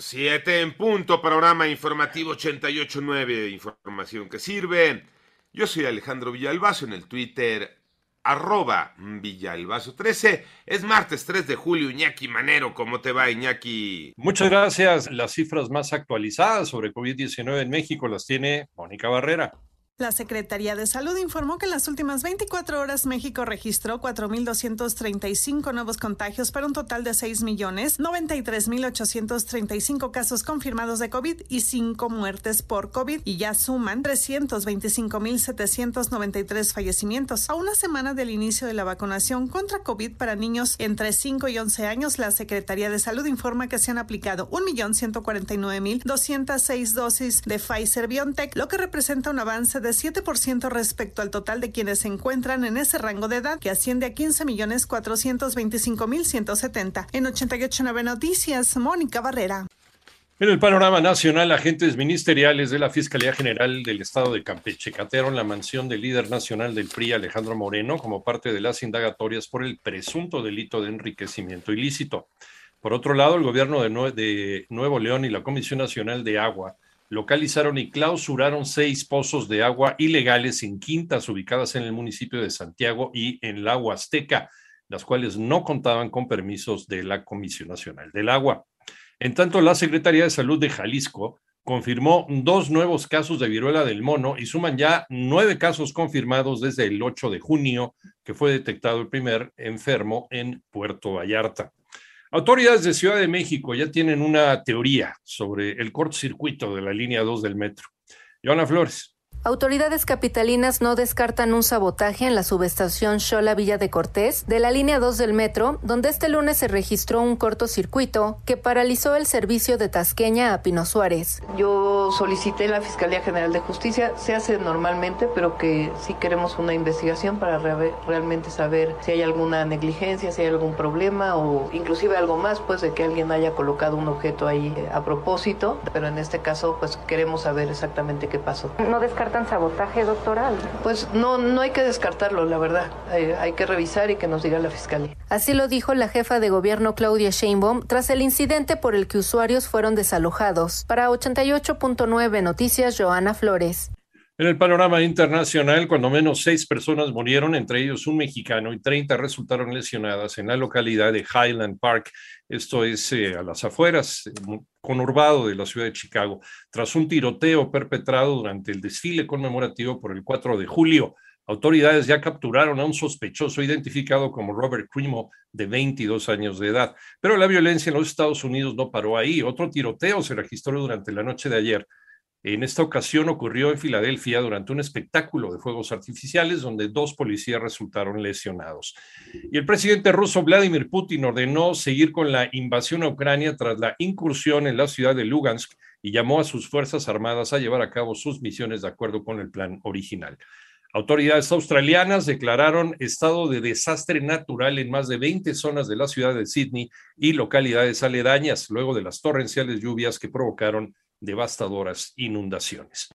Siete en punto, programa informativo 88.9, información que sirve. Yo soy Alejandro Villalbazo en el Twitter, arroba Villalbazo13. Es martes 3 de julio, Iñaki Manero, ¿cómo te va Iñaki? Muchas gracias. Las cifras más actualizadas sobre COVID-19 en México las tiene Mónica Barrera. La Secretaría de Salud informó que en las últimas 24 horas México registró 4.235 nuevos contagios para un total de 6.093.835 casos confirmados de COVID y 5 muertes por COVID y ya suman 325.793 fallecimientos. A una semana del inicio de la vacunación contra COVID para niños entre 5 y 11 años, la Secretaría de Salud informa que se han aplicado 1.149.206 dosis de Pfizer BioNTech, lo que representa un avance de 7% respecto al total de quienes se encuentran en ese rango de edad, que asciende a 15 millones 425 mil 170. En 889 Noticias, Mónica Barrera. En el panorama nacional, agentes ministeriales de la Fiscalía General del Estado de Campeche catearon la mansión del líder nacional del PRI, Alejandro Moreno, como parte de las indagatorias por el presunto delito de enriquecimiento ilícito. Por otro lado, el gobierno de, de Nuevo León y la Comisión Nacional de Agua localizaron y clausuraron seis pozos de agua ilegales en quintas ubicadas en el municipio de Santiago y en la Huasteca, las cuales no contaban con permisos de la Comisión Nacional del Agua. En tanto, la Secretaría de Salud de Jalisco confirmó dos nuevos casos de viruela del mono y suman ya nueve casos confirmados desde el 8 de junio, que fue detectado el primer enfermo en Puerto Vallarta. Autoridades de Ciudad de México ya tienen una teoría sobre el cortocircuito de la línea 2 del metro. Joana Flores. Autoridades capitalinas no descartan un sabotaje en la subestación Xola Villa de Cortés de la línea 2 del metro, donde este lunes se registró un cortocircuito que paralizó el servicio de Tasqueña a Pino Suárez. Yo solicité la Fiscalía General de Justicia, se hace normalmente, pero que sí queremos una investigación para re realmente saber si hay alguna negligencia, si hay algún problema o inclusive algo más, pues de que alguien haya colocado un objeto ahí eh, a propósito, pero en este caso pues queremos saber exactamente qué pasó. No descartan sabotaje, doctoral? Pues no, no hay que descartarlo, la verdad. Hay, hay, que revisar y que nos diga la fiscalía. Así lo dijo la jefa de gobierno Claudia Sheinbaum tras el incidente por el que usuarios fueron desalojados. Para 88.9 Noticias, Joana Flores. En el panorama internacional, cuando menos seis personas murieron, entre ellos un mexicano, y 30 resultaron lesionadas en la localidad de Highland Park, esto es eh, a las afueras, conurbado de la ciudad de Chicago, tras un tiroteo perpetrado durante el desfile conmemorativo por el 4 de julio. Autoridades ya capturaron a un sospechoso identificado como Robert Crimo, de 22 años de edad. Pero la violencia en los Estados Unidos no paró ahí. Otro tiroteo se registró durante la noche de ayer en esta ocasión ocurrió en Filadelfia durante un espectáculo de fuegos artificiales donde dos policías resultaron lesionados. Y el presidente ruso Vladimir Putin ordenó seguir con la invasión a Ucrania tras la incursión en la ciudad de Lugansk y llamó a sus Fuerzas Armadas a llevar a cabo sus misiones de acuerdo con el plan original. Autoridades australianas declararon estado de desastre natural en más de 20 zonas de la ciudad de Sydney y localidades aledañas luego de las torrenciales lluvias que provocaron devastadoras inundaciones.